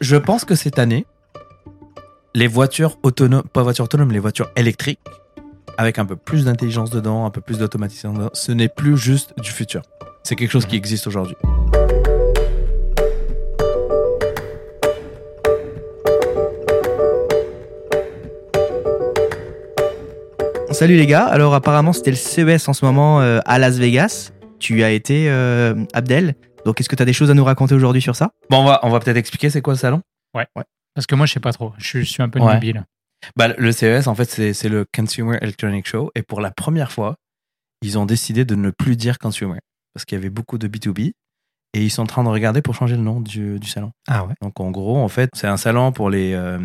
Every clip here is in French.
Je pense que cette année, les voitures autonomes, pas voitures autonomes, les voitures électriques, avec un peu plus d'intelligence dedans, un peu plus d'automatisation dedans, ce n'est plus juste du futur. C'est quelque chose qui existe aujourd'hui. Salut les gars, alors apparemment c'était le CES en ce moment euh, à Las Vegas. Tu as été euh, Abdel, donc est-ce que tu as des choses à nous raconter aujourd'hui sur ça? Bon, on va, on va peut-être expliquer c'est quoi le salon? Parce que moi, je sais pas trop. Je, je suis un peu Ouais. Bah, le CES, en fait, c'est c'est le Consumer Electronic Show. Et pour la première fois, ils ont décidé de ne plus dire consumer. Parce qu'il y avait beaucoup de B2B. Et ils sont en train de regarder pour changer le nom du, du salon. Ah ouais. Donc, en gros, en fait, c'est un salon pour les, euh,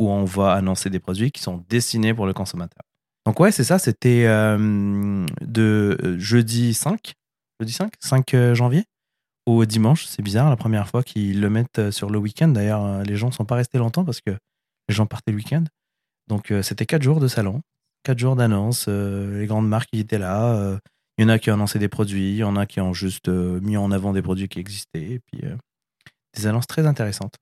où on va annoncer des produits qui sont destinés pour le consommateur. Donc, ouais, c'est ça. C'était euh, de euh, jeudi 5, jeudi 5, 5 euh, janvier? Au dimanche. C'est bizarre, la première fois qu'ils le mettent euh, sur le week-end. D'ailleurs, euh, les gens ne sont pas restés longtemps parce que les gens partaient le week-end. Donc, euh, c'était 4 jours de salon, 4 jours d'annonce. euh, les grandes marques qui étaient là. il y en a qui ont annoncé des produits, il y en a qui ont juste mis en avant des produits qui existaient. Et puis, des annonces très intéressantes.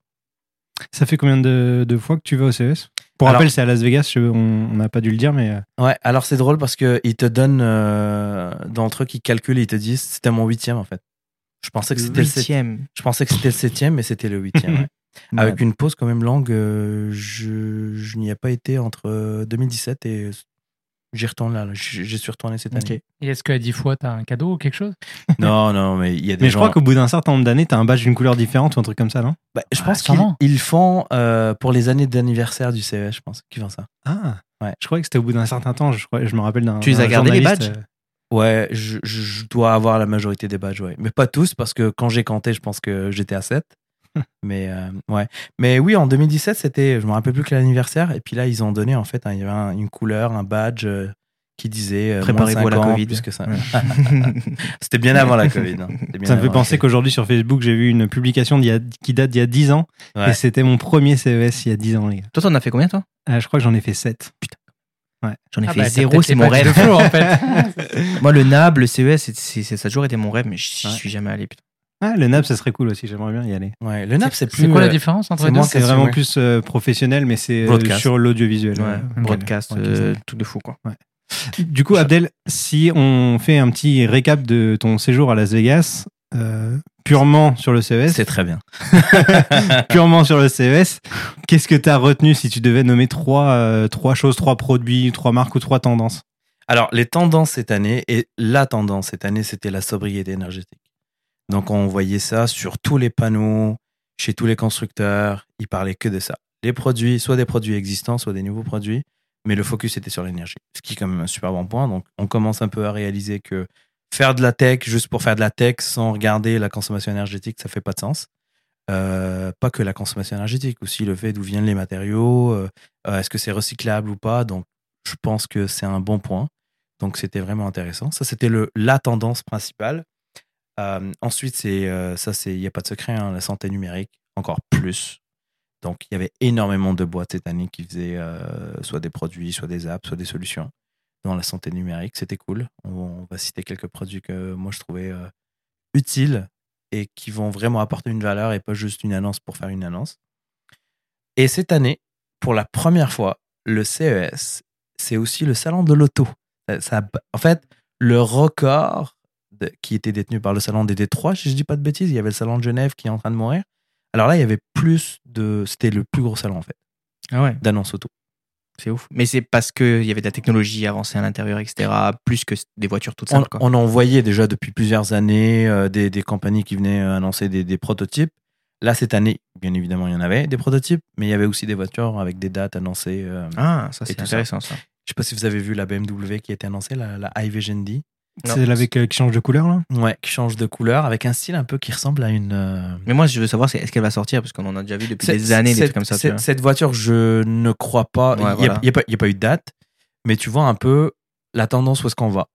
Ça fait combien de, de fois que tu vas au CES Pour Alors- rappel, c'est à Las Vegas, je- on n'a pas dû le dire, mais Ouais, alors c'est drôle parce qu'ils te donnent, euh, dans le truc, ils calculent, ils te disent, c'était mon huitième en fait. Je pensais que c'était le, sept- huitième. je pensais que c'était le septième, mais c'était le huitième. ouais. Avec une pause quand même longue, euh, je, je n'y ai pas été entre euh, 2017 et j'y retourne là. là. J'y j'y suis retourné cette année. Et est-ce qu'à 10 fois, t'as un cadeau ou quelque chose? Non, non, mais il y a des mais je gens. crois qu'au bout d'un certain nombre d'années, t'as un badge d'une couleur différente ou un truc comme ça, non? Bah, je Ah, pense qu'ils ils font euh, pour les années d'anniversaire du CES, je pense qu'ils font ça. Ah Ouais. Je croyais que c'était au bout d'un certain temps, je, crois- je me rappelle d'un. Tu les as gardés, les badges? euh, Ouais, je, dois avoir la majorité des badges, ouais. Mais pas tous, parce que quand j'ai compté, je pense que j'étais à 7. Mais euh, ouais. Mais oui, en 2017, c'était, je me rappelle plus que l'anniversaire. Et puis là, ils ont donné, en fait, un- il y avait un- une couleur, un badge euh, qui disait euh, Préparez-vous moins à la 50, Covid. plus que ça. Ouais. c'était bien avant la Covid. hein. Ça me fait penser qu'aujourd'hui sur Facebook, j'ai vu une publication d'il y a- qui date d'il y a 10 ans. Ouais. Et c'était mon premier CES il y a 10 ans, les gars. Toi, t'en as fait combien toi? Euh, je crois que j'en ai fait 7. J'en ai Ah fait bah, zéro, c'est mon rêve. de Flo, en fait. Moi, le NAB, le CES, c'est- c'est- ça a toujours été mon rêve, mais je Ouais. suis jamais allé. putain. Ah, le NAB, ça serait cool aussi, j'aimerais bien y aller. Ouais, le NAP, c'est plus. C'est quoi la euh, différence entre les deux? C'est vraiment plus euh, professionnel, mais c'est euh, Broadcast. sur l'audiovisuel. Ouais, ouais. broadcast, truc de fou quoi. Du coup, Abdel, si on fait un petit récap de ton séjour à Las Vegas, euh, purement sur le CES, C'est très bien. purement sur le CES, qu'est-ce que tu as retenu si tu devais nommer trois, euh, trois choses, trois produits, trois marques ou trois tendances? Alors, les tendances cette année, et la tendance cette année, c'était la sobriété énergétique. Donc, on voyait ça sur tous les panneaux, chez tous les constructeurs, ils parlaient que de ça. Les produits, soit des produits existants, soit des nouveaux produits, mais le focus était sur l'énergie. Ce qui est quand même un super bon point. Donc, on commence un peu à réaliser que faire de la tech juste pour faire de la tech sans regarder la consommation énergétique, ça fait pas de sens. Euh, pas que la consommation énergétique, aussi le fait d'où viennent les matériaux, euh, euh, est-ce que c'est recyclable ou pas? Donc, je pense que c'est un bon point. Donc, c'était vraiment intéressant. Ça, c'était la tendance principale. Ensuite, c'est ça, c'est il n'y a pas de secret, hein, la santé numérique, encore plus. Donc, il y avait énormément de boîtes cette année qui faisaient soit des produits, soit des apps, soit des solutions dans la santé numérique. C'était cool. On, on va citer quelques produits que moi, je trouvais euh, utiles et qui vont vraiment apporter une valeur et pas juste une annonce pour faire une annonce. Et cette année, pour la première fois, le CES, c'est aussi le salon de l'auto. Ça- ça- en fait, le record de- qui était détenu par le salon des Détroits, si je dis pas de bêtises, il y avait le salon de Genève qui est en train de mourir. Alors là, il y avait plus de. C'était le plus gros salon, en fait, Ah ouais, d'annonces auto. C'est ouf. Mais c'est parce qu'il y avait de la technologie avancée à l'intérieur, etc. Plus que des voitures toutes On, simples. quoi. on en voyait déjà depuis plusieurs années euh, des, des compagnies qui venaient euh, annoncer des, des prototypes. Là, cette année, bien évidemment, il y en avait des prototypes, mais il y avait aussi des voitures avec des dates annoncées. euh, Ah, ça c'est tout ça. intéressant ça. Je sais pas si vous avez vu la BMW qui a été annoncée, la, la iVision D. C'est avec euh, qui change de couleur là? Ouais, qui change de couleur avec un style un peu qui ressemble à une. euh, Mais moi, je veux savoir, c'est est-ce qu'elle va sortir? Parce qu'on en a déjà vu depuis des années des cette- trucs comme ça. tu Cette, vois. cette voiture, je ne crois pas. Il Ouais, n'y a, voilà. pas- il y a pas eu de date, mais tu vois un peu la tendance où est-ce qu'on va.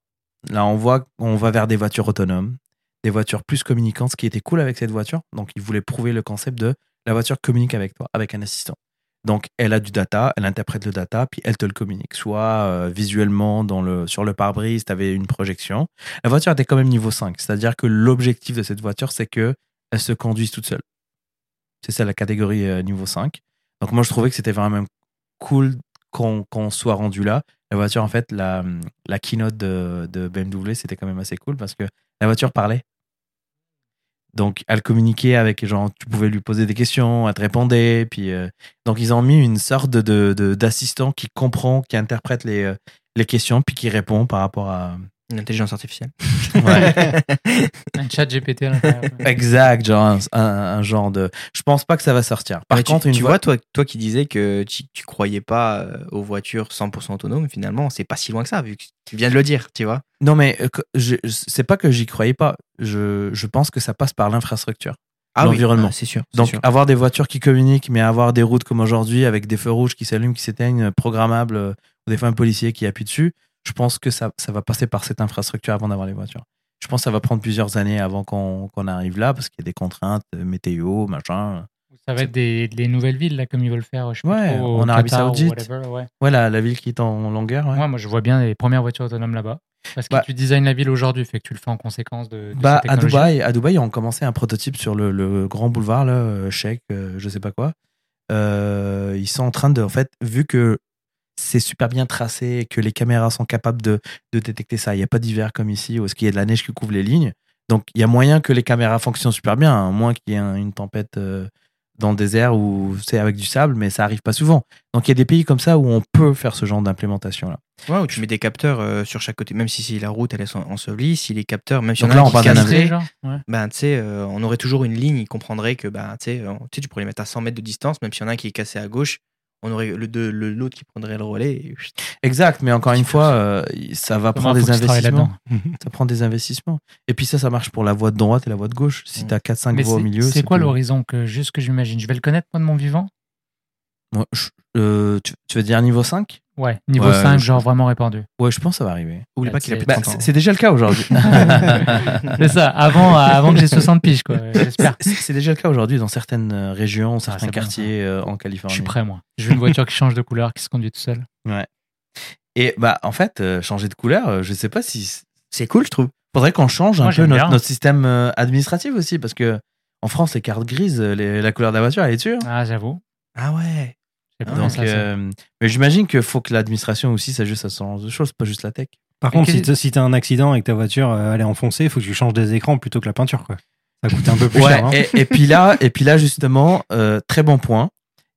Là, on voit qu'on va vers des voitures autonomes, des voitures plus communicantes, ce qui était cool avec cette voiture. Donc, ils voulaient prouver le concept de la voiture communique avec toi, avec un assistant. Donc, elle a du data, elle interprète le data, puis elle te le communique. Soit euh, visuellement, sur le pare-brise, tu avais une projection. La voiture était quand même niveau 5, c'est-à-dire que l'objectif de cette voiture, c'est que elle se conduise toute seule. C'est ça la catégorie euh, niveau 5. Donc moi, je trouvais que c'était vraiment cool qu'on qu'on soit rendu là. La voiture, en fait, la, la keynote de, de BMW, c'était quand même assez cool parce que la voiture parlait. Donc, elle communiquait avec, genre, tu pouvais lui poser des questions, elle te répondait. Puis, euh, donc, ils ont mis une sorte de- de- d'assistant qui comprend, qui interprète les, euh, les questions, puis qui répond par rapport à. Une intelligence artificielle. Ouais. Un chat GPT à l'intérieur. exact, genre un, un- un genre de. Je pense pas que ça va sortir. Par contre, tu, une vois, voie- toi, toi qui disais que tu, tu croyais pas euh, aux voitures 100% autonomes, finalement, c'est pas si loin que ça, vu que tu viens de le dire, tu vois. Non, mais euh, je- c'est pas que j'y croyais pas. Je, je pense que ça passe par l'infrastructure. L'environnement. ah, c'est sûr. Donc, sûr. avoir des voitures qui communiquent, mais avoir des routes comme aujourd'hui avec des feux rouges qui s'allument, qui s'éteignent, euh, programmables, ou des fois un policier qui appuie dessus, je pense que ça, ça va passer par cette infrastructure avant d'avoir les voitures. Je pense que ça va prendre plusieurs années avant qu'on qu'on arrive là, parce qu'il y a des contraintes, euh, météo, machin. Ça va être des, des nouvelles villes, là, comme ils veulent faire. Je sais pas Ouais, trop, en Arabie Saoudite. whatever, ouais. Ouais, la, la ville qui est en longueur. ouais. Ouais, moi, je vois bien les premières voitures autonomes là-bas. Parce que Bah- tu designes la ville aujourd'hui, fait que tu le fais en conséquence de, de Bah, cette à. Dubaï, à Dubaï, ils ont commencé un prototype sur le, le grand boulevard, là, euh, Sheikh, euh, je sais pas quoi. Euh, ils sont en train de, en fait, vu que c'est super bien tracé et que les caméras sont capables de, de détecter ça, il n'y a pas d'hiver comme ici, où est-ce qu'il y a de la neige qui couvre les lignes. Donc, il y a moyen que les caméras fonctionnent super bien, à moins qu'il y ait un- une tempête euh, dans le désert où c'est avec du sable, mais ça arrive pas souvent. Donc, il y a des pays comme ça où on peut faire ce genre d'implémentation-là. Ouais, où tu mets des capteurs euh, sur chaque côté, même si, si la route elle est en- ensevelie, si les capteurs, même si Donc on a là, un on parle d'un casserait, avion. genre ouais. ben, tu sais, euh, on aurait toujours une ligne, il comprendrait que ben, tu sais, euh, tu sais, tu pourrais les mettre à 100 mètres de distance, même s'il y en a un qui est cassé à gauche, on aurait le deux- le- l'autre qui prendrait le relais. et. Exact, mais encore une fois, euh, ça va Comment prendre des investissements. Ça prend des investissements. Et puis ça, ça marche pour la voie de droite et la voie de gauche. Si tu as 4-5 Mais voies au milieu. c'est quoi plus- l'horizon que juste que j'imagine? Je vais le connaître, moi, de mon vivant? Moi, je- euh, tu, tu veux dire niveau 5 Ouais, niveau Ouais, 5, je- genre vraiment répandu. Ouais, je pense que ça va arriver. Oublie pas qu'il a plus de Bah, 30 c'est ans. c'est déjà le cas aujourd'hui. C'est ça, avant, avant que j'ai 60 piges, quoi. J'espère. C'est déjà le cas aujourd'hui dans certaines euh, régions, certains Ah, c'est bon, quartiers euh, en Je Californie. suis prêt, moi. Je veux une voiture qui change de couleur, qui se conduit tout seul. Et bah, en fait, euh, changer de couleur, je sais pas si. C'est cool, je trouve. Faudrait qu'on change Moi, un peu notre, système euh, administratif aussi, parce que en France, les cartes grises, les- la couleur de la voiture, elle est hein. Ah, j'avoue. Ah ouais. Ah, Donc, euh, mais j'imagine qu'il faut que l'administration aussi s'ajuste à ce genre de choses, pas juste la tech. Par Et contre, si t'as si t'as un accident et que ta voiture euh, elle est enfoncée, il faut que tu changes des écrans plutôt que la peinture. Quoi. Ça coûte un peu plus Ouais, cher. hein. et, et puis là, et puis là justement, euh, très bon point.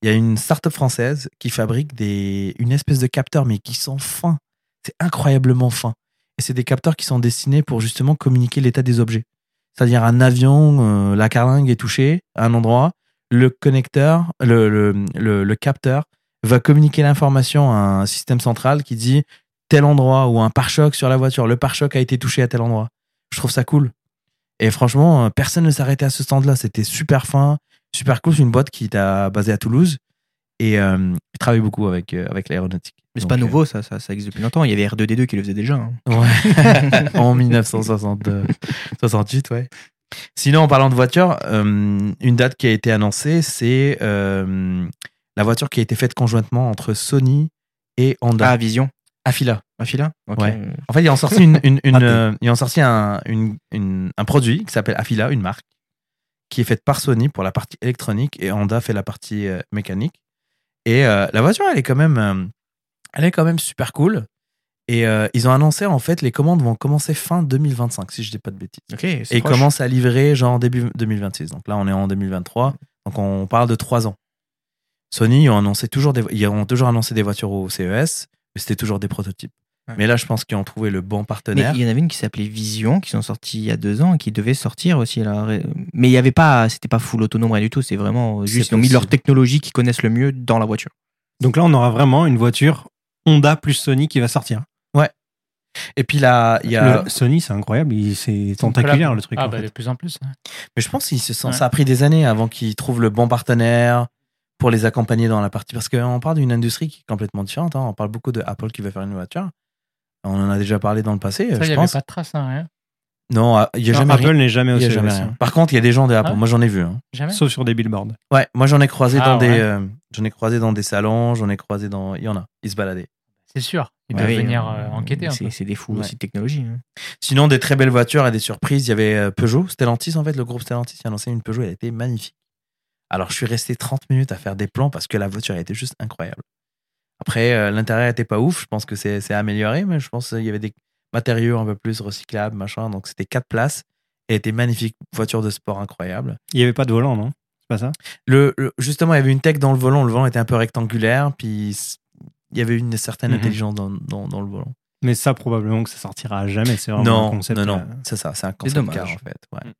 Il y a une start-up française qui fabrique des, une espèce de capteurs, mais qui sont fins. C'est incroyablement fin. Et c'est des capteurs qui sont destinés pour justement communiquer l'état des objets. C'est-à-dire un avion, euh, la carlingue est touchée à un endroit, le connecteur, le, le, le, le capteur va communiquer l'information à un système central qui dit tel endroit ou un pare-choc sur la voiture, le pare-choc a été touché à tel endroit. Je trouve ça cool. Et franchement, euh, personne ne s'arrêtait à ce stand-là. C'était super fin, super cool. C'est une boîte qui est basée à Toulouse et euh, travaille beaucoup avec, euh, avec l'aéronautique. Mais c'est pas euh, nouveau, ça, ça, ça existe depuis longtemps. Il y avait R2D2 qui le faisait déjà. hein. Ouais. en 1968, ouais. Sinon, en parlant de voiture, euh, une date qui a été annoncée, c'est euh, la voiture qui a été faite conjointement entre Sony et Honda. Ah, Vision. Afila. Afila? Ok. Ouais. En fait, ils ont sorti, une, une, une, Ah, euh, ils ont sorti un, une- une- un produit qui s'appelle Afila, une marque, qui est faite par Sony pour la partie électronique et Honda fait la partie mécanique. Et la voiture, elle est quand même, elle est quand même super cool. Et euh, ils ont annoncé en fait les commandes vont commencer fin 2025, si je dis pas de bêtises. Ok, c'est Et ils proche. commencent à livrer genre début 2026. Donc là, on est en 2023. Donc on parle de trois ans. Sony, ils ont, annoncé toujours des, ils ont toujours annoncé des voitures au CES, mais c'était toujours des prototypes. Ouais. Mais là, je pense qu'ils ont trouvé le bon Mais partenaire. il y en avait une qui s'appelait Vision, qui sont sorties il y a deux ans et qui devait sortir aussi. là. Mais il y avait pas, c'était pas full autonome, rien du tout. C'est vraiment juste, C'est ils ont mis leur technologie qu'ils connaissent le mieux dans la voiture. Donc là, on aura vraiment une voiture Honda plus Sony qui va sortir. Et puis là, il y a. Le- Sony, c'est incroyable, c'est tentaculaire le truc. Ah, en bah, fait. de plus en plus. Mais je pense qu'ils se sont. Ouais. Ça a pris des années avant qu'ils trouvent le bon partenaire pour les accompagner dans la partie. Parce qu'on parle d'une industrie qui est complètement différente. hein. On parle beaucoup de Apple qui veut faire une voiture. On en a déjà parlé dans le passé. Ça, il je n'y avait pas de trace, hein, rien. Non, ah, il y a Non, jamais Apple n'est jamais au Il y a CES, jamais rien. Par contre, il y a des gens de Apple. Ah. Moi, j'en ai vu. hein. Jamais. sauf sur des billboards. Ouais, moi j'en ai croisé Ah, dans des, ouais. euh, j'en ai croisé dans des salons, j'en ai croisé dans, il y en a, ils se baladaient. C'est sûr. Ils Ouais, doivent oui, venir euh, euh, enquêter c'est, des fous Ouais. aussi de technologie. hein. Sinon, des très belles voitures et des surprises. Il y avait euh, Peugeot, Stellantis en fait, le groupe Stellantis qui a lancé une Peugeot, elle était magnifique. Alors, je suis resté 30 minutes à faire des plans parce que la voiture était juste incroyable. Après, euh, l'intérieur était pas ouf. Je pense que c'est c'est amélioré, mais je pense qu'il y avait des matériaux un peu plus recyclables, machin. Donc, c'était quatre places. Elle était magnifique. Voiture de sport incroyable. Il n'y avait pas de volant, non? C'est pas ça? Le, le- justement, il y avait une tech dans le volant. Le volant était un peu rectangulaire. Puis, il y avait une certaine Mhm. intelligence dans, dans, dans le volant. Mais ça, probablement que ça sortira à jamais. C'est vraiment un Non, concept. non, non. euh, C'est ça. C'est un concept dommage. car, en fait. ouais. Mm.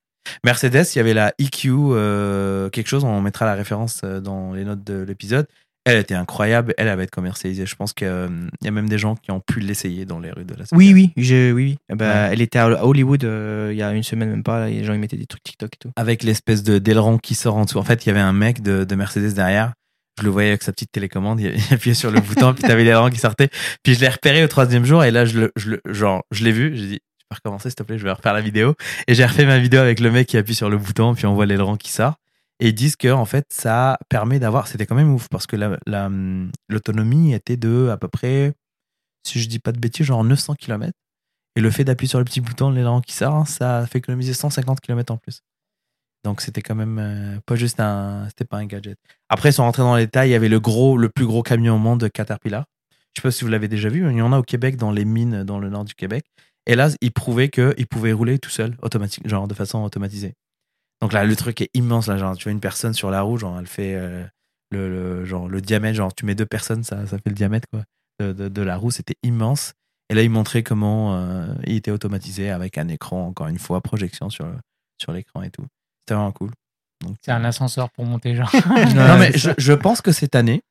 Mercedes, il y avait la EQ, euh, quelque chose. On mettra la référence euh, dans les notes de l'épisode. Elle était incroyable. Elle, elle va être commercialisée. Je pense qu'il y a même des gens qui ont pu l'essayer dans les rues de Las Vegas. Oui, oui, je, oui, oui. Eh ben, Ouais. Elle était à Hollywood euh, il y a une semaine même pas. Les gens ils mettaient des trucs TikTok et tout. avec l'espèce de d'aileron qui sort en dessous. En fait, il y avait un mec de, de Mercedes derrière. Je le voyais avec sa petite télécommande. Il appuyait sur le bouton, puis t'avais l'aileron qui sortait. Puis je l'ai repéré au troisième jour, et là, je le, je le, genre, je l'ai vu. J'ai dit, tu peux recommencer, s'il te plaît, je vais refaire la vidéo. Et j'ai refait ma vidéo avec le mec qui appuie sur le bouton, puis on voit l'aileron qui sort. Et ils disent que, en fait, ça permet d'avoir, c'était quand même ouf, parce que la, la, l'autonomie était de, à peu près, si je dis pas de bêtises, genre 900 km. Et le fait d'appuyer sur le petit bouton, l'aileron qui sort, ça fait économiser 150 km en plus. Donc c'était quand même euh, pas juste un, c'était pas un gadget. Après, ils sont rentrés dans les détails. Il y avait le plus gros camion au monde, Caterpillar. Je sais pas si vous l'avez déjà vu. Il y en a au Québec, dans les mines, dans le nord du Québec. Et là, ils prouvaient qu'il pouvait rouler tout seul, automatique, genre de façon automatisée. Donc là, le truc est immense. Là, genre, tu vois une personne sur la roue, genre, elle fait euh, le, genre, le diamètre. Genre, tu mets deux personnes, ça, fait le diamètre de la roue. C'était immense. Et là, ils montraient comment euh, il était automatisé avec un écran, encore une fois, projection sur, sur l'écran et tout. C'était vraiment cool. C'est un ascenseur pour monter, genre. non, mais je, je pense que cette année,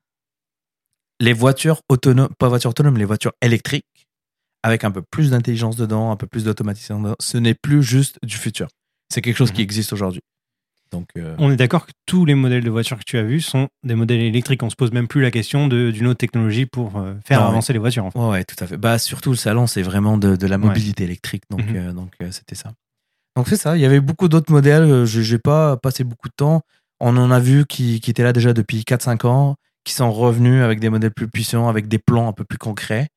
les voitures autonomes, pas voitures autonomes, les voitures électriques, avec un peu plus d'intelligence dedans, un peu plus d'automatisation dedans, ce n'est plus juste du futur. C'est quelque chose qui Mhm. existe aujourd'hui. Donc, euh, On est d'accord que tous les modèles de voitures que tu as vus sont des modèles électriques. On se pose même plus la question de- d'une autre technologie pour euh, faire Non, avancer les voitures. En fait. ouais, ouais, tout à fait. Bah, surtout le salon, c'est vraiment de, de la Ouais. mobilité électrique. Donc, Mhm. euh, donc euh, c'était ça. Donc, c'est ça. Il y avait beaucoup d'autres modèles. euh, Je n'ai pas passé beaucoup de temps. On en a vu qui, qui étaient là déjà depuis 4-5 ans, qui sont revenus avec des modèles plus puissants, avec des plans un peu plus concrets.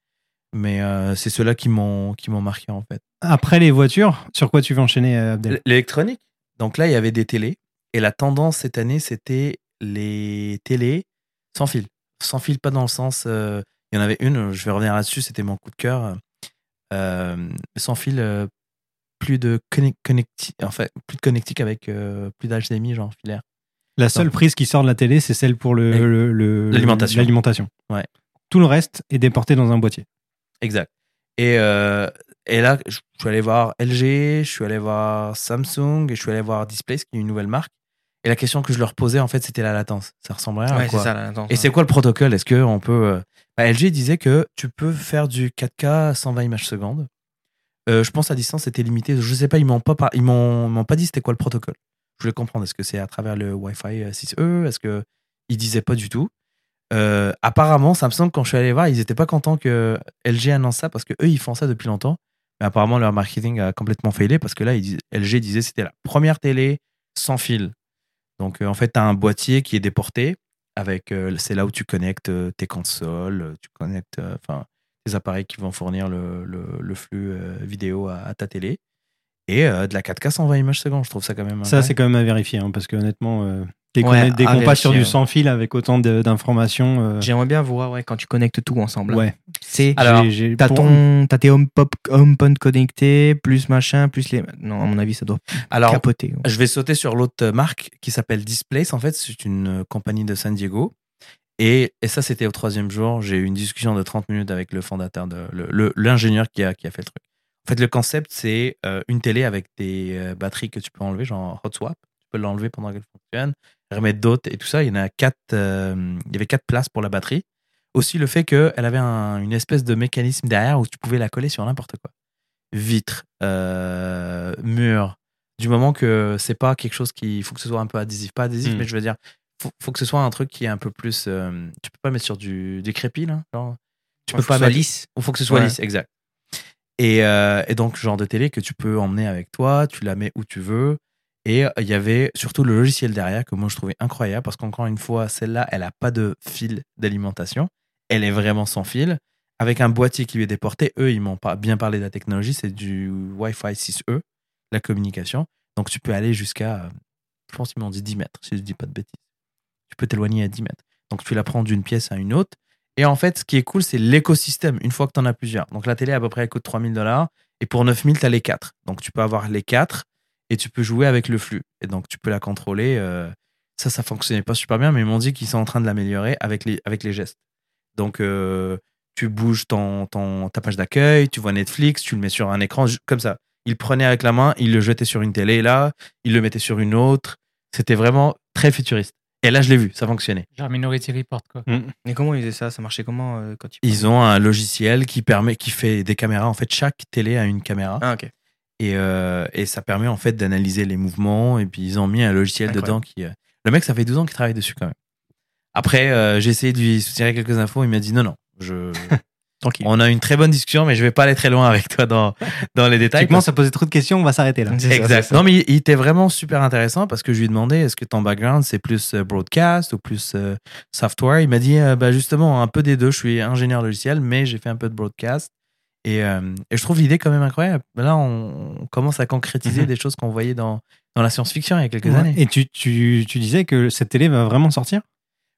Mais euh, c'est ceux-là qui m'ont qui m'ont marqué en fait. Après les voitures, sur quoi tu veux enchaîner, euh, Abdel? L'électronique. Donc là, il y avait des télés. Et la tendance cette année, c'était les télés sans fil. Sans fil, pas dans le sens. euh, il y en avait une, je vais revenir là-dessus, c'était mon coup de cœur. Euh, sans fil, euh, plus de connect, connecti, en fait, plus de connectique avec euh, plus d'HDMI, genre filaire. La seule prise qui sort de la télé, c'est celle pour le, Et- le- le- L'alimentation. l'alimentation. Ouais. Tout le reste est déporté dans un boîtier. Exact. Et, euh, et là, je suis allé voir LG, je suis allé voir Samsung et je suis allé voir Displays, qui est une nouvelle marque. Et la question que je leur posais, en fait, c'était la latence. Ça ressemblerait à Ouais, quoi ça, là, attends, Et c'est quoi le protocole? Est-ce que on peut euh, bah, LG disait que tu peux faire du 4K à 120 images secondes. Euh, je pense à distance c'était limité. Je sais pas, ils m'ont pas ils m'ont pas dit c'était quoi le protocole. Je voulais comprendre. Est-ce que c'est à travers le Wi-Fi 6E Est-ce que ils disaient pas du tout? Euh, Apparemment, Samsung quand je suis allé voir, ils étaient pas contents que LG annonce ça parce que eux ils font ça depuis longtemps. Mais apparemment leur marketing a complètement failé parce que là LG disait c'était la première télé sans fil. Donc euh, en fait, tu as un boîtier qui est déporté avec euh, c'est là où tu connectes euh, tes consoles, euh, tu connectes euh, enfin tes appareils qui vont fournir le, le, le flux euh, vidéo à, à ta télé et euh, de la 4K 120 images secondes. Je trouve ça quand même Ça, c'est quand même à vérifier, hein, parce que honnêtement, euh, dès qu'on Ouais, passe sur du sans fil avec autant d'informations, euh, J'aimerais bien voir ouais, quand tu connectes tout ensemble. ouais. C'est Alors, T'as pour- ton, tes HomePod HomePod connectés, plus machin, plus les. Non, à mon avis, ça doit Alors capoter. Je vais sauter sur l'autre marque qui s'appelle Displace. En fait, c'est une compagnie de San Diego. Et, et ça, c'était au troisième jour. J'ai eu une discussion de 30 minutes avec le fondateur, de, l'ingénieur qui a, qui a fait le truc. En fait, le concept, c'est euh, une télé avec des euh, batteries que tu peux enlever, genre hot swap. Tu peux l'enlever pendant qu'elle fonctionne, remettre d'autres et tout ça. Il y en a quatre, euh, il y avait quatre places pour la batterie. Aussi, le fait qu'elle avait un- une espèce de mécanisme derrière où tu pouvais la coller sur n'importe quoi. Vitre, mur, du moment que c'est pas quelque chose qui il faut que ce soit un peu adhésif pas adhésif Mm. mais je veux dire faut, faut que ce soit un truc qui est un peu plus euh, tu peux pas mettre sur du du crépi là genre tu peux Faut pas mettre lisse. il faut que ce soit Ouais. lisse exact et, euh, et donc genre de télé que tu peux emmener avec toi tu la mets où tu veux et euh, il y avait surtout le logiciel derrière que moi je trouvais incroyable parce qu'encore une fois celle-là elle a pas de fil d'alimentation elle est vraiment sans fil avec un boîtier qui lui est déporté eux ils m'ont pas bien parlé de la technologie c'est du Wi-Fi 6E la communication. Donc tu peux aller jusqu'à, euh, je pense qu'ils m'ont dit 10 mètres, si je dis pas de bêtises. Tu peux t'éloigner à 10 mètres. Donc tu la prends d'une pièce à une autre. Et en fait, ce qui est cool, c'est l'écosystème, une fois que tu en as plusieurs. Donc la télé, à peu près, elle coûte 3000 dollars. Et pour 9000, tu as les quatre. Donc tu peux avoir les quatre et tu peux jouer avec le flux. Et donc tu peux la contrôler. euh, ça, ça fonctionnait pas super bien, mais ils m'ont dit qu'ils sont en train de l'améliorer avec les, avec les gestes. Donc euh, tu bouges ton, ton, ta page d'accueil, tu vois Netflix, tu le mets sur un écran, comme ça. Il prenait avec la main, il le jetait sur une télé là, il le mettait sur une autre. C'était vraiment très futuriste. Et là, je l'ai vu, ça fonctionnait. Genre Minority Report, quoi. Mais comment ils faisaient ça? Ça marchait comment euh, quand ils... Ils ont un logiciel qui permet, qui fait des caméras. En fait, chaque télé a une caméra. Ah, ok. Et, euh, et ça permet en fait d'analyser les mouvements. Et puis ils ont mis un logiciel Incroyable. dedans qui. euh, Le mec, ça fait 12 ans qu'il travaille dessus quand même. Après, euh, j'ai essayé de lui soutirer quelques infos. Il m'a dit non, non. Je... Tranquille. On a une très bonne discussion, mais je vais pas aller très loin avec toi dans, dans les détails. Tu commences à poser trop de questions, on va s'arrêter là. Exact. ça. Non, mais il, était vraiment super intéressant parce que je lui ai demandé est-ce que ton background c'est plus euh, broadcast ou plus euh, software? Il m'a dit euh, bah, justement un peu des deux. Je suis ingénieur logiciel, mais j'ai fait un peu de broadcast. Et, euh, et je trouve l'idée quand même incroyable. Là, on, on commence à concrétiser Mhm. des choses qu'on voyait dans, dans la science-fiction il y a quelques Ouais. années. Et tu, tu, tu disais que cette télé va vraiment sortir?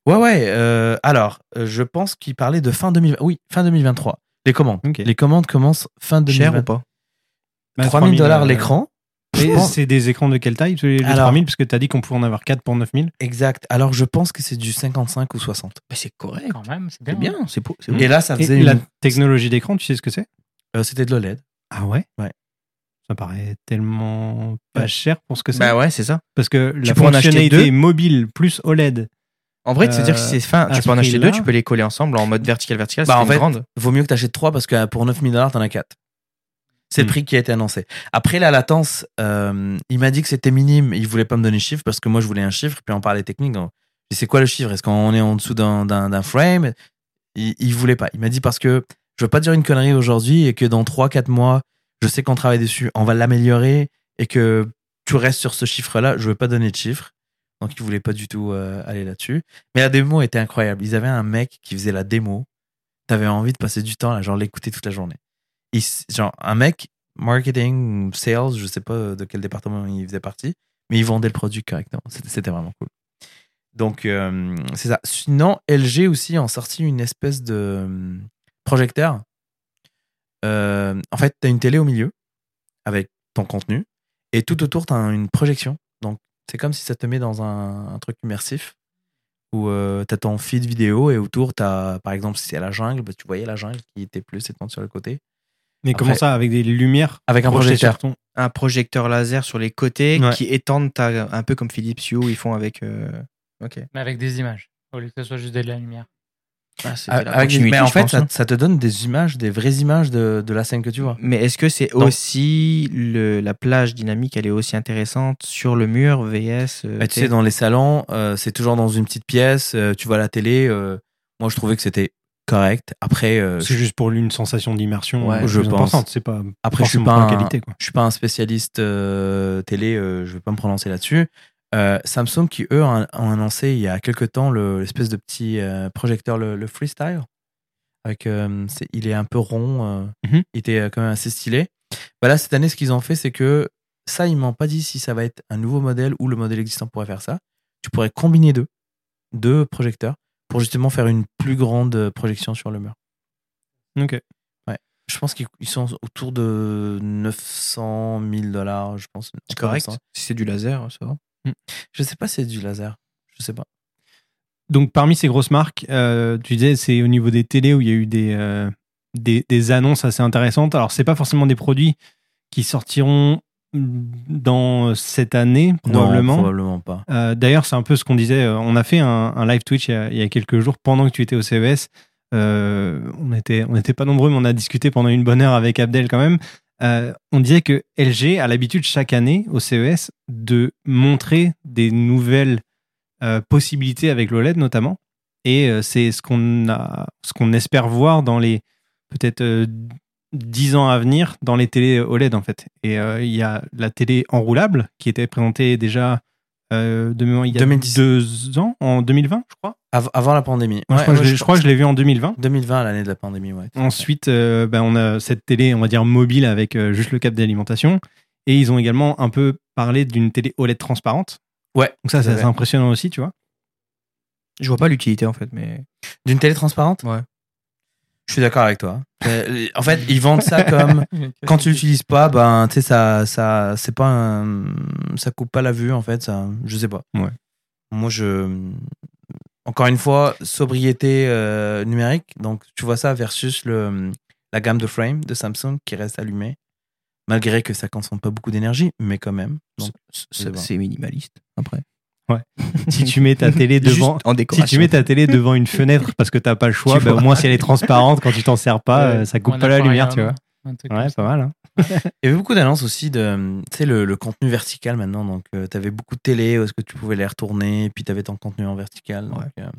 Ouais, ouais. euh, alors, euh, je pense qu'il parlait de fin 2020. Oui, fin 2023. Les commandes. Les commandes commencent fin Cher 2020. ou pas Bah, 3000 dollars euh, l'écran. et C'est des écrans de quelle taille Les Alors- 3000 Parce que tu as dit qu'on pouvait en avoir 4 pour 9000. Exact. Alors, je pense que c'est du 55 ou 60. Bah, C'est correct. Quand même, c'est bien. C'est bien. C'est beau. Et là, ça Et faisait la une... technologie d'écran, tu sais ce que c'est? Euh, C'était de l'OLED. Ah ouais? Ouais. Ça paraît tellement pas cher pour ce que c'est. Bah ouais, c'est ça. Parce que la fonctionnalité mobile plus OLED, En vrai, c'est dire que Euh, c'est fin. à Tu peux en acheter deux, tu peux les coller ensemble en mode vertical vertical. Bah, c'est en fait, grande. Vaut mieux que tu achètes 3 parce que pour 9000 dollars, t'en as 4. C'est le Hmm. prix qui a été annoncé. Après, la latence, euh, il m'a dit que c'était minime. Il voulait pas me donner le chiffre parce que moi, je voulais un chiffre. Puis on parlait technique. c'est quoi le chiffre? Est-ce qu'on est en dessous d'un, d'un, d'un frame? Il, il voulait pas. Il m'a dit parce que je veux pas dire une connerie aujourd'hui et que dans 3-4 mois, je sais qu'on travaille dessus, on va l'améliorer et que tu restes sur ce chiffre-là. Je veux pas donner de chiffre. Donc, il voulait pas du tout euh, aller là-dessus. Mais la démo était incroyable. Ils avaient un mec qui faisait la démo. T'avais envie de passer du temps, là, genre l'écouter toute la journée. Genre, un mec, marketing, sales, je sais pas de quel département il faisait partie, mais il vendait le produit correctement. C'était vraiment cool. Donc, euh, c'est ça. Sinon, LG aussi ont sorti une espèce de euh, projecteur. Euh, en fait, tu as une télé au milieu avec ton contenu et tout autour, tu as une projection. Donc, c'est comme si ça te met dans un, un truc immersif où tu as ton feed vidéo et autour, tu as, par exemple, si c'est la jungle, bah, tu voyais la jungle qui était plus étendue sur le côté mais Après- comment ça Avec des lumières avec un projecteur. ton- Un projecteur laser sur les côtés Ouais. qui étendent ta, un peu comme Philips Hue ils font avec. euh, Ok. Mais avec des images. Au lieu que ce soit juste de la lumière. Ah, Avec- la mais en fait, pense, ça, hein. ça te donne des images, des vraies images de, de la scène que tu vois. Mais est-ce que c'est aussi le, la plage dynamique, elle est aussi intéressante sur le mur VS euh, Bah, tu sais, dans les salons, euh, c'est toujours dans une petite pièce, euh, tu vois la télé. euh, moi, je trouvais que c'était correct. Après, euh, C'est juste pour une sensation d'immersion Ouais, je pense. C'est pas Après, je suis pas pour un- qualité. Quoi. je suis pas un spécialiste euh, télé, euh, je vais pas me prononcer là-dessus. Euh, Samsung, qui eux ont, annoncé il y a quelques temps le- l'espèce de petit euh, projecteur, le, le Freestyle. Avec, euh, c'est- il est un peu rond, Mhm. il était quand même assez stylé. Bah là, cette année, ce qu'ils ont fait, c'est que ça, ils m'ont pas dit si ça va être un nouveau modèle ou le modèle existant pourrait faire ça. Tu pourrais combiner deux, deux projecteurs, pour justement faire une plus grande projection sur le mur. Ok. Je pense qu'ils ils sont autour de 900 000 dollars, je pense. C'est correct. Si c'est du laser, ça va. Je sais pas si c'est du laser. Je sais pas. Donc, parmi ces grosses marques, euh, tu disais, c'est au niveau des télés où il y a eu des, euh, des, des annonces assez intéressantes. Alors, c'est pas forcément des produits qui sortiront dans cette année, probablement. Non, probablement pas. Euh, D'ailleurs, c'est un peu ce qu'on disait. On a fait un, un live Twitch il y, a, il y a quelques jours pendant que tu étais au CES. Euh, on était, on n'était pas nombreux, mais on a discuté pendant une bonne heure avec Abdel quand même. Euh, on disait que LG a l'habitude chaque année au CES de montrer des nouvelles euh, possibilités avec l'OLED notamment. Et euh, c'est ce qu'on ce qu'on espère voir dans les peut-être euh, 10 ans à venir dans les télés OLED en fait. Et il y a la télé enroulable qui était présentée déjà euh, de mémoire il y a 2010. deux ans, en 2020 je crois. Av- avant la pandémie. Moi, je, crois que ouais, je, l'ai- je crois que je l'ai vu en 2020. 2020, l'année de la pandémie, ouais. Ensuite, euh, ben, on a cette télé, on va dire mobile avec euh, juste le câble d'alimentation. Et ils ont également un peu parlé d'une télé OLED transparente. Ouais. Donc ça, c'est impressionnant aussi, tu vois. Je vois pas l'utilité en fait, mais. D'une télé transparente? Ouais. Je suis d'accord avec toi. Euh, En fait, ils vendent ça comme quand tu l'utilises pas, ben tu sais ça ça c'est pas un- ça coupe pas la vue en fait, ça je sais pas. Ouais. Moi je encore une fois sobriété euh, numérique, donc tu vois ça versus le la gamme de frame de Samsung qui reste allumée malgré que ça consomme pas beaucoup d'énergie, mais quand même. Bon. c'est minimaliste après. Si tu mets ta télé devant. En Si tu mets ta télé devant une fenêtre parce que t'as pas le choix, Tu bah, au moins si elle est transparente, quand tu t'en sers pas, Ouais. euh, ça coupe pas la lumière, tu aquarium, vois. Ouais, pas mal. Hein. Il y avait beaucoup d'annonces aussi de tu sais, le, le contenu vertical maintenant. Donc, tu avais beaucoup de télé où est-ce que tu pouvais les retourner, puis tu avais ton contenu en vertical. Donc, Ouais. euh,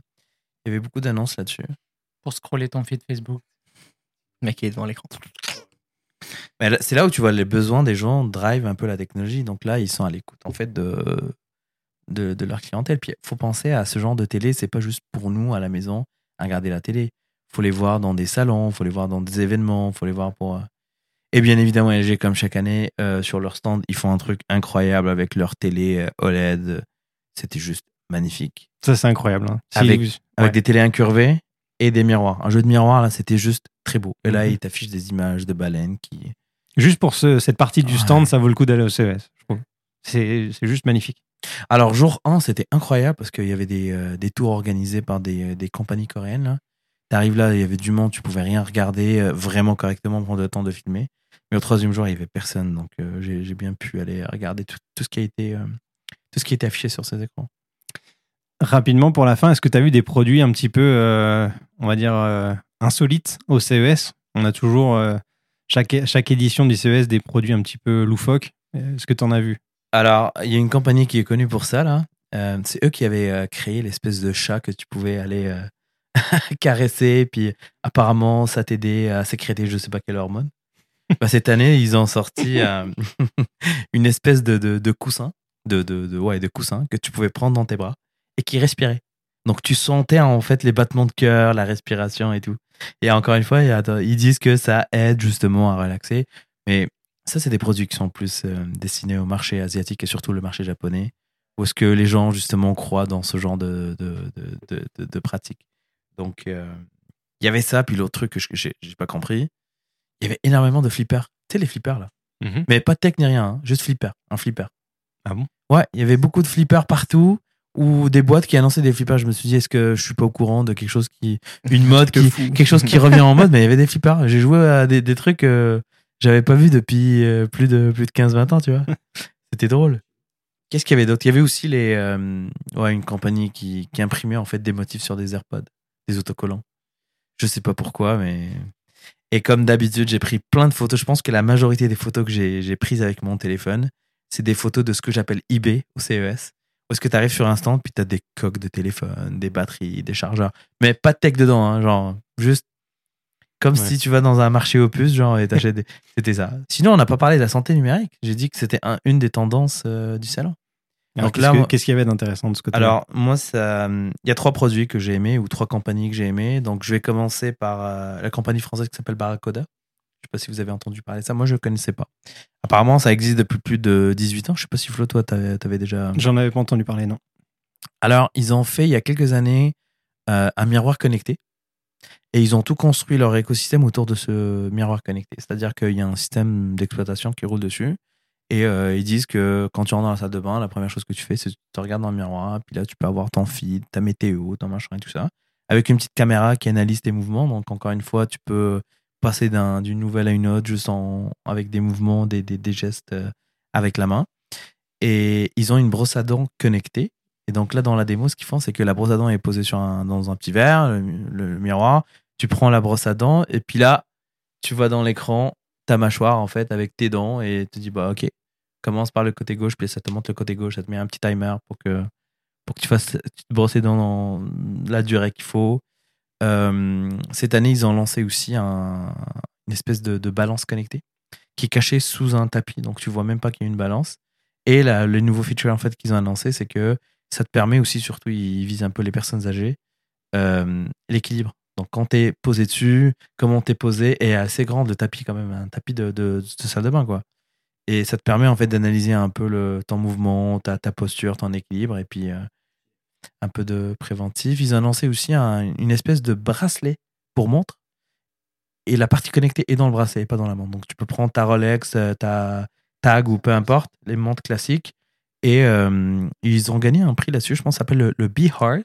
il y avait beaucoup d'annonces là-dessus. Pour scroller ton feed Facebook. Le mec qui est devant l'écran. C'est là où tu vois les besoins des gens drive un peu la technologie. Donc là, ils sont à l'écoute en fait de, de, de leur clientèle. Puis il faut penser à ce genre de télé, c'est pas juste pour nous à la maison à regarder la télé. faut les voir dans des salons, faut les voir dans des événements, faut les voir pour. euh, Et bien évidemment, LG, comme chaque année, euh, sur leur stand, ils font un truc incroyable avec leur télé euh, OLED. C'était juste magnifique. Ça, c'est incroyable. hein. Si Avec- vous- Avec ouais. des télés incurvées et des miroirs. Un jeu de miroirs, là, c'était juste très beau. Et là, Mhm. ils t'affichent des images de baleines qui. Juste pour ce- cette partie du Ouais. stand, ça vaut le coup d'aller au CES, je trouve. C'est juste magnifique. Alors, jour 1, c'était incroyable parce qu'il y avait des, euh, tours organisés par des, des compagnies coréennes. T'arrives là, il y avait du monde, tu pouvais rien regarder euh, vraiment correctement, prendre le temps de filmer. Mais au troisième jour, il y avait personne. Donc, euh, j'ai bien pu aller regarder tout, ce qui a été, euh, était affiché sur ces écrans. Rapidement, pour la fin, est-ce que tu as vu des produits un petit peu, euh, on va dire, euh, insolites au CES On a toujours, euh, chaque, chaque édition du CES, des produits un petit peu loufoques. Est-ce que tu en as vu? Alors, il y a une compagnie qui est connue pour ça, là. Euh, c'est eux qui avaient euh, créé l'espèce de chat que tu pouvais aller euh, caresser, puis apparemment, ça t'aidait à sécréter je sais pas quelle hormone. Bah, cette année, ils ont sorti une espèce de, coussin, de, de, coussin que tu pouvais prendre dans tes bras et qui respirait. Donc, tu sentais en fait les battements de cœur, la respiration et tout. Et encore une fois, ils disent que ça aide justement à relaxer. Mais ça, c'est des produits qui sont plus euh, destinés au marché asiatique et surtout le marché japonais. Où est-ce que les gens, justement, croient dans ce genre de, de, de, de, de- de pratiques Donc, euh, il y avait ça. Puis l'autre truc que je- j'ai pas compris, il y avait énormément de flippers. Tu sais, les flippers, là? Mais pas de tech ni rien, hein, juste flipper. Un flipper. Ah bon? Ouais, il y avait beaucoup de flippers partout. Ou des boîtes qui annonçaient des flippers. Je me suis dit, est-ce que je suis pas au courant de quelque chose qui. Une mode, qui, quelque chose qui revient en mode, mais il y avait des flippers. J'ai joué à des, des trucs que j'avais pas vu depuis euh, plus de, plus de 15-20 ans, tu vois. C'était drôle. Qu'est-ce qu'il y avait d'autre? Il y avait aussi les, euh, ouais, une compagnie qui, qui imprimait en fait des motifs sur des AirPods, des autocollants. Je sais pas pourquoi, mais. Et comme d'habitude, j'ai pris plein de photos. Je pense que la majorité des photos que j'ai prises avec mon téléphone, c'est des photos de ce que j'appelle eBay au CES. Où est-ce que tu arrives sur un stand, puis tu as des coques de téléphone, des batteries, des chargeurs. Mais pas de tech dedans, hein, genre juste comme Ouais. si tu vas dans un marché opus, genre, et t'achètes des... C'était ça. Sinon, on n'a pas parlé de la santé numérique. J'ai dit que c'était un- une des tendances euh, du salon. Alors, Donc qu'est-ce qu'il y avait d'intéressant de ce côté Alors, moi, il y a trois produits que j'ai aimés ou trois compagnies que j'ai aimées. Donc, je vais commencer par euh, la compagnie française qui s'appelle Barracoda. Je sais pas si vous avez entendu parler de ça. Moi, je ne connaissais pas. Apparemment, ça existe depuis plus de 18 ans. Je sais pas si Flo, toi, tu avais déjà. J'en avais pas entendu parler, non. Alors, ils ont fait il y a quelques années euh, un miroir connecté. Et ils ont tout construit leur écosystème autour de ce miroir connecté. C'est-à-dire qu'il y a un système d'exploitation qui roule dessus. Et euh, ils disent que quand tu rentres dans la salle de bain, la première chose que tu fais, c'est que tu te regardes dans le miroir. Puis là, tu peux avoir ton feed, ta météo, ton machin et tout ça. Avec une petite caméra qui analyse tes mouvements. Donc, encore une fois, tu peux passer d'un- d'une nouvelle à une autre juste en, avec des mouvements, des, gestes euh, avec la main. Et ils ont une brosse à dents connectée. Et donc là, dans la démo, ce qu'ils font, c'est que la brosse à dents est posée sur dans un petit verre, le miroir. Tu prends la brosse à dents et puis là, tu vois dans l'écran ta mâchoire en fait avec tes dents et tu te dis bah ok, commence par le côté gauche puis ça te montre le côté gauche, ça te met un petit timer pour que pour que tu fasses tu te brosses les dents dans la durée qu'il faut. Euh, cette année, ils ont lancé aussi un- une espèce de, de balance connectée qui est cachée sous un tapis, donc tu vois même pas qu'il y a une balance. Et là, le nouveau feature en fait qu'ils ont annoncé, c'est que ça te permet aussi, surtout, ils visent un peu les personnes âgées, euh, l'équilibre. Donc quand tu es posé dessus, comment t'es posé est assez grand le tapis quand même, un tapis de, salle de bain quoi. Et ça te permet en fait d'analyser un peu ton mouvement, ta, posture, ton équilibre et puis euh, un peu de préventif. Ils ont annoncé aussi un- une espèce de bracelet pour montre. Et la partie connectée est dans le bracelet, pas dans la montre. Donc tu peux prendre ta Rolex, euh, ta Tag ou peu importe, les montres classiques. Et euh, ils ont gagné un prix là-dessus, je pense, s'appelle le, le Be Heart.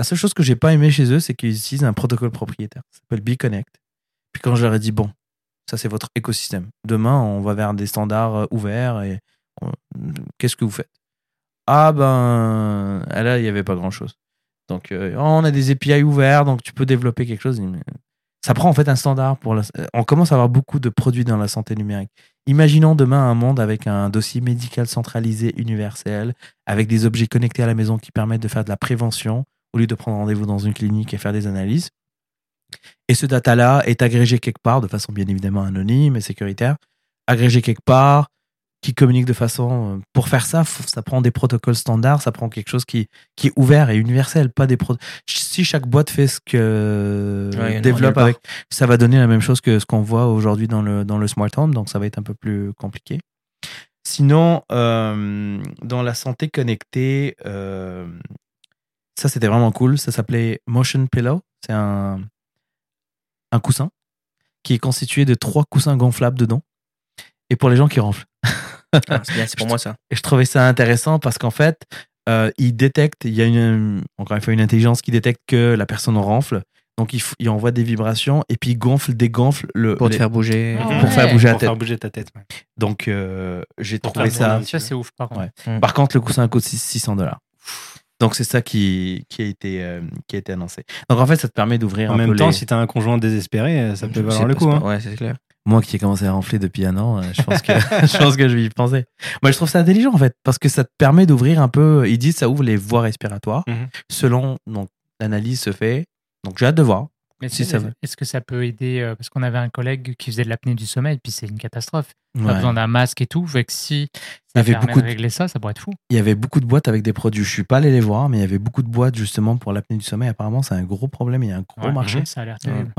La seule chose que j'ai pas aimé chez eux, c'est qu'ils utilisent un protocole propriétaire. Ça s'appelle Be Connect. Puis quand je leur ai dit, bon, ça c'est votre écosystème. Demain, on va vers des standards euh, ouverts et qu'est-ce que vous faites? Ah ben, là, il n'y avait pas grand-chose. Donc, euh, on a des API ouverts, donc tu peux développer quelque chose. Ça prend en fait un standard On commence à avoir beaucoup de produits dans la santé numérique. Imaginons demain un monde avec un dossier médical centralisé universel, avec des objets connectés à la maison qui permettent de faire de la prévention au lieu de prendre rendez-vous dans une clinique et faire des analyses. Et ce data-là est agrégé quelque part, de façon bien évidemment anonyme et sécuritaire, agrégé quelque part, qui communique de façon. euh, Pour faire ça, ça prend des protocoles standards, ça prend quelque chose qui, qui est ouvert et universel, pas des pro- Si chaque boîte fait ce que Ouais, développe avec, ça va donner la même chose que ce qu'on voit aujourd'hui dans le, dans le smart home, donc ça va être un peu plus compliqué. Sinon, euh, dans la santé connectée, euh, ça c'était vraiment cool. Ça s'appelait Motion Pillow. C'est un, un coussin qui est constitué de trois coussins gonflables dedans. Et pour les gens qui ronflent. Ah, c'est bien, c'est pour moi ça. Et je trouvais ça intéressant parce qu'en fait, euh, il détecte, il y a une, encore une fois une intelligence qui détecte que la personne ronfle. Donc il, f- il envoie des vibrations et puis il gonfle, dégonfle le. Pour te faire bouger. Ah pour ouais. faire bouger la Pour tête. faire bouger ta tête. ouais. Donc euh, j'ai Pour trouvé ça. tourner. Ça, c'est ouf, par contre. Ouais. Par contre, le coussin coûte 600 dollars. Donc c'est ça qui, qui, a été, euh, qui a été annoncé. Donc en fait, ça te permet d'ouvrir En un même peu temps, les- si t'as un conjoint désespéré, euh, ça peut valoir le coup. c'est hein. Ouais, c'est clair. Moi qui ai commencé à ronfler depuis un an, euh, je pense que, je pense que je vais y penser. Moi, je trouve ça intelligent en fait, parce que ça te permet d'ouvrir un peu. Ils disent ça ouvre les voies respiratoires. Mhm. Selon donc l'analyse se fait. Donc j'ai hâte de voir. Si est-ce que ça peut aider euh, Parce qu'on avait un collègue qui faisait de l'apnée du sommeil, puis c'est une catastrophe. On Ouais. a besoin d'un masque et tout. Fait que si Il y ça avait beaucoup de régler ça, ça pourrait être fou. Il y avait beaucoup de boîtes avec des produits. Je suis pas allé les voir, mais il y avait beaucoup de boîtes justement pour l'apnée du sommeil. Apparemment, c'est un gros problème. Il y a un gros Ouais, marché. Ça a l'air terrible.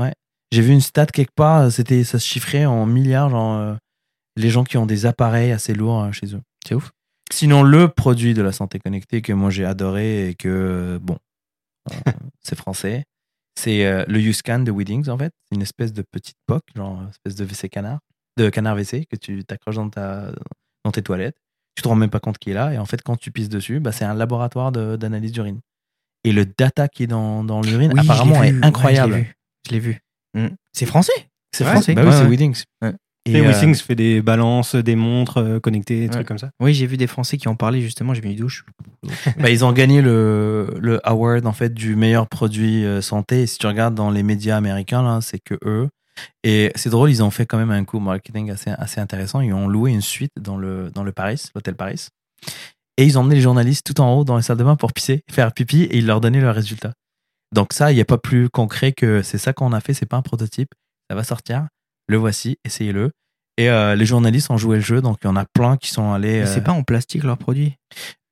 J'ai vu une stat quelque part, c'était, ça se chiffrait en milliards, genre euh, les gens qui ont des appareils assez lourds euh, chez eux. C'est ouf. Sinon, le produit de la santé connectée que moi j'ai adoré et que, euh, bon, euh, c'est français, c'est euh, le U-Scan de Weedings en fait. C'est une espèce de petite poque, genre une espèce de WC canard, de canard WC que tu t'accroches dans, ta, dans tes toilettes. Tu te rends même pas compte qu'il est là et en fait, quand tu pisses dessus, bah, c'est un laboratoire de- d'analyse d'urine. Et le data qui est dans, dans l'urine, Oui, apparemment, est vu. incroyable. Ouais, je l'ai vu. Je l'ai vu. Mm. C'est français? C'est français. Bah ouais, oui, c'est. Ouais. Et, Et euh, Withings fait des balances, des montres euh, connectées, des Ouais. trucs comme ça. Oui, j'ai vu des Français qui en parlaient justement. J'ai mis une douche. bah, ils ont gagné le, le award en fait du meilleur produit euh, santé. Et si tu regardes dans les médias américains, là, c'est que eux. Et c'est drôle, ils ont fait quand même un coup marketing assez, assez intéressant. Ils ont loué une suite dans le, dans le Paris, l'hôtel Paris. Et ils ont emmené les journalistes tout en haut dans les salles de bain pour pisser, faire pipi, et ils leur donnaient leurs résultats. Donc ça, il n'y a pas plus concret que c'est ça qu'on a fait. C'est pas un prototype. Ça va sortir. Le voici. Essayez-le. Et euh, les journalistes ont joué le jeu. Donc il y en a plein qui sont allés. Mais euh, C'est pas en plastique leur produit.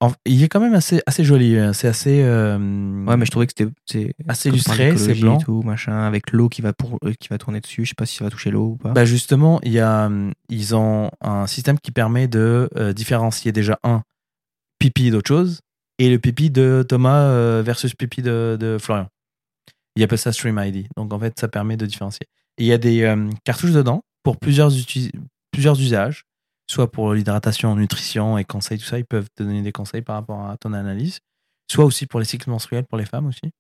en- il est quand même assez, assez joli. euh, C'est assez. euh, Ouais, mais je trouvais que c'était c'est Assez illustré, c'est blanc. tout, machin, avec l'eau qui va pour qui va tourner dessus. Je sais pas si ça va toucher l'eau ou pas. Bah justement, il y a, ils ont un système qui permet de différencier déjà un pipi d'autre chose et le pipi de Thomas versus pipi de, de Florian. Il appelle ça Stream ID. Donc en fait, ça permet de différencier. Il y a des euh, cartouches dedans pour plusieurs, usages, soit pour l'hydratation, nutrition et conseils, tout ça. Ils peuvent te donner des conseils par rapport à ton analyse, soit aussi pour les cycles menstruels pour les femmes aussi.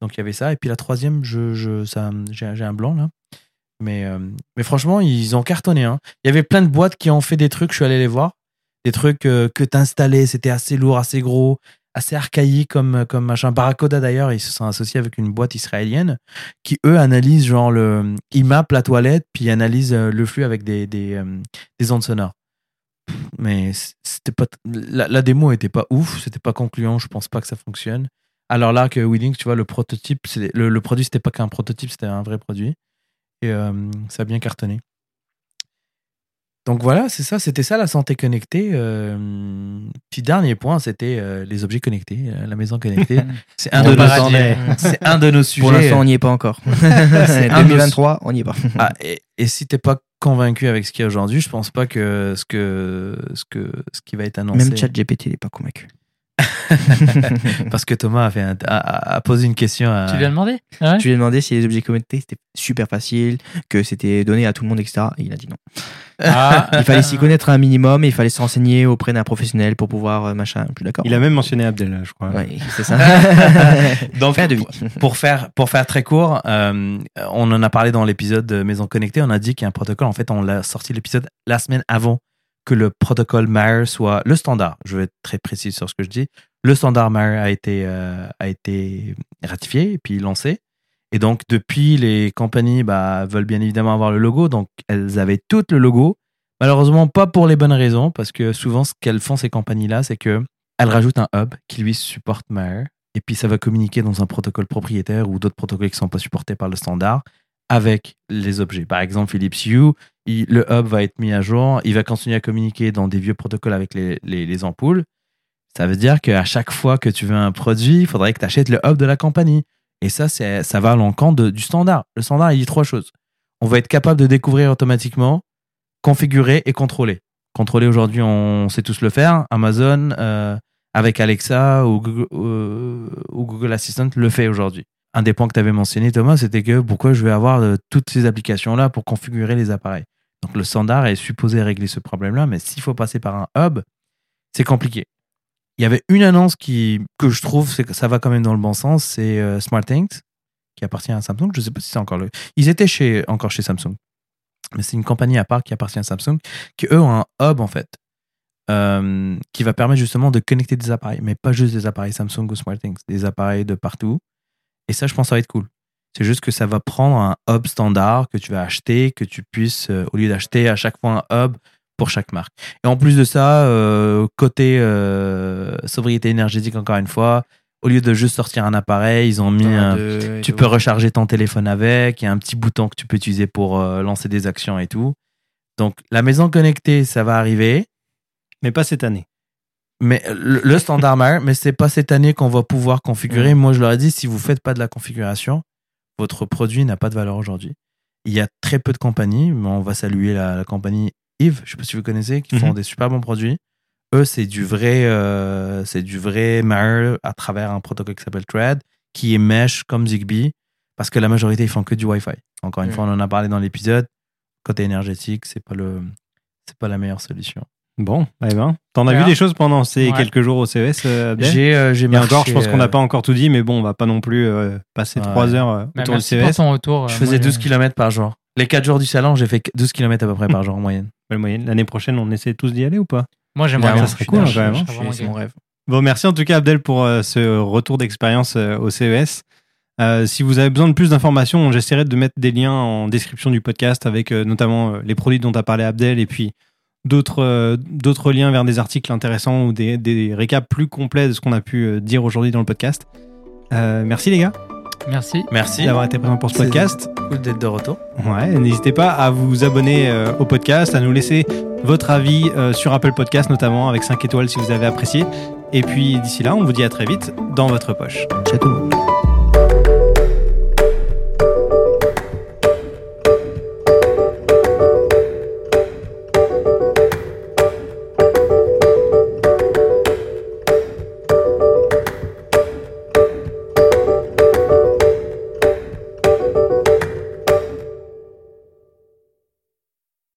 Donc il y avait ça. Et puis la troisième, je, je, j'ai, un blanc là. Mais, euh, mais franchement, ils ont cartonné. hein. Il y avait plein de boîtes qui ont fait des trucs, je suis allé les voir. Des trucs euh, que tu installais, c'était assez lourd, assez gros, assez archaïque comme, comme machin. Barracoda d'ailleurs, ils se sont associés avec une boîte israélienne qui, eux, analysent genre le. Ils mappent la toilette, puis analysent euh, le flux avec des, des, euh, des ondes sonores. Mais c'était pas. La, démo était pas ouf, c'était pas concluant, je pense pas que ça fonctionne. Alors là, que Weeding, tu vois, le prototype, le, le produit, c'était pas qu'un prototype, c'était un vrai produit. Et euh, ça a bien cartonné. Donc voilà, c'est ça, c'était ça la santé connectée. Euh, puis dernier point, c'était euh, les objets connectés, euh, la maison connectée. C'est un, de nos- paradis. c'est un de nos sujets. Pour l'instant, on n'y est pas encore. C'est un de nos- 2023, on n'y est pas. Ah, et, et si t'es pas convaincu avec ce qu'il y a aujourd'hui, je pense pas que ce que ce que ce qui va être annoncé. Même ChatGPT, il n'est pas convaincu. Parce que Thomas a, fait un- a, a posé une question à. Tu lui as demandé Ah ouais Je lui ai demandé si les objets connectés c'était super facile, que c'était donné à tout le monde, etc. Et il a dit non. Ah, Il fallait s'y connaître un minimum et il fallait se renseigner auprès d'un professionnel pour pouvoir euh, machin. Je suis d'accord. Il a même mentionné Abdel, je crois. Ouais, c'est ça. Donc, Fin de vie. pour faire pour faire très court, euh, on en a parlé dans l'épisode de Maison Connectée. On a dit qu'il y a un protocole. En fait, on l'a sorti l'épisode la semaine avant que le protocole Mayer soit le standard. Je vais être très précis sur ce que je dis. Le standard Mayer a été euh, a été ratifié et puis lancé. Et donc depuis, les compagnies bah, veulent bien évidemment avoir le logo. Donc elles avaient toutes le logo. Malheureusement, pas pour les bonnes raisons, parce que souvent ce qu'elles font ces compagnies-là, c'est que elles rajoutent un hub qui lui supporte Mayer et puis ça va communiquer dans un protocole propriétaire ou d'autres protocoles qui ne sont pas supportés par le standard avec les objets. Par exemple, Philips Hue, le hub va être mis à jour, il va continuer à communiquer dans des vieux protocoles avec les, les- les ampoules. Ça veut dire qu'à chaque fois que tu veux un produit, il faudrait que tu achètes le hub de la compagnie. Et ça, ça va à l'encontre du standard. Le standard, il dit trois choses. On va être capable de découvrir automatiquement, configurer et contrôler. Contrôler aujourd'hui, on sait tous le faire. Amazon, euh, avec Alexa euh, ou Google Assistant le fait aujourd'hui. Un des points que tu avais mentionné, Thomas, c'était que pourquoi je vais avoir euh, toutes ces applications-là pour configurer les appareils. Donc le standard est supposé régler ce problème-là, mais s'il faut passer par un hub, c'est compliqué. Il y avait une annonce qui, que je trouve que ça va quand même dans le bon sens, c'est euh, SmartThings, qui appartient à Samsung. Je ne sais pas si c'est encore le. Ils étaient chez, encore chez Samsung. Mais c'est une compagnie à part qui appartient à Samsung, qui eux ont un hub en fait, euh, qui va permettre justement de connecter des appareils, mais pas juste des appareils Samsung ou SmartThings, des appareils de partout. Et ça, je pense ça va être cool. C'est juste que ça va prendre un hub standard que tu vas acheter, que tu puisses, euh, au lieu d'acheter à chaque fois un hub pour chaque marque. Et en plus de ça, euh, côté euh, sobriété énergétique, encore une fois, au lieu de juste sortir un appareil, ils ont mis un, tu peux recharger ton téléphone avec, il y a un petit bouton que tu peux utiliser pour lancer des actions et tout. Donc la maison connectée, ça va arriver, Mais pas cette année. Mais le, le standard Mayer, mais c'est pas cette année qu'on va pouvoir configurer. Moi, je leur ai dit, si vous faites pas de la configuration, votre produit n'a pas de valeur aujourd'hui. Il y a très peu de compagnies, mais on va saluer la, la compagnie Yves, je sais pas si vous connaissez, qui font Mhm. des super bons produits. Eux, c'est du vrai, euh, c'est du vrai Mayer à travers un protocole qui s'appelle Thread, qui est mesh comme Zigbee, parce que la majorité ils font que du Wi-Fi. Encore une Mhm. fois, on en a parlé dans l'épisode. Côté énergétique, c'est pas le, c'est pas la meilleure solution. Bon, eh ben, t'en as Voilà. vu des choses pendant ces Ouais. quelques jours au CES, euh, Abdel J'ai, euh, j'ai Et encore, marché, je pense qu'on euh, n'a pas encore tout dit, mais bon, on va pas non plus euh, passer trois heures euh, autour du CES. ton retour. Je faisais moi, 12 j'ai- km par jour. Les 4 jours du salon, j'ai fait 12 km à peu près par jour en moyenne. L'année prochaine, on essaie tous d'y aller ou pas? Moi, j'aimerais bien. ça serait cool, quand même, hein. C'est mon rêve. Bon, merci en tout cas Abdel pour euh, ce retour d'expérience euh, au CES. Euh, si vous avez besoin de plus d'informations, j'essaierai de mettre des liens en description du podcast avec euh, notamment euh, les produits dont a parlé Abdel et puis d'autres euh, d'autres liens vers des articles intéressants ou des, des récaps plus complets de ce qu'on a pu euh, dire aujourd'hui dans le podcast. Euh, merci les gars Merci. Merci. d'avoir été présents pour ce podcast. Cool d'être de retour. Ouais, n'hésitez pas à vous abonner euh, au podcast, à nous laisser votre avis euh, sur Apple Podcast notamment avec 5 étoiles si vous avez apprécié. Et puis d'ici là, on vous dit à très vite dans votre poche. Ciao tout le monde.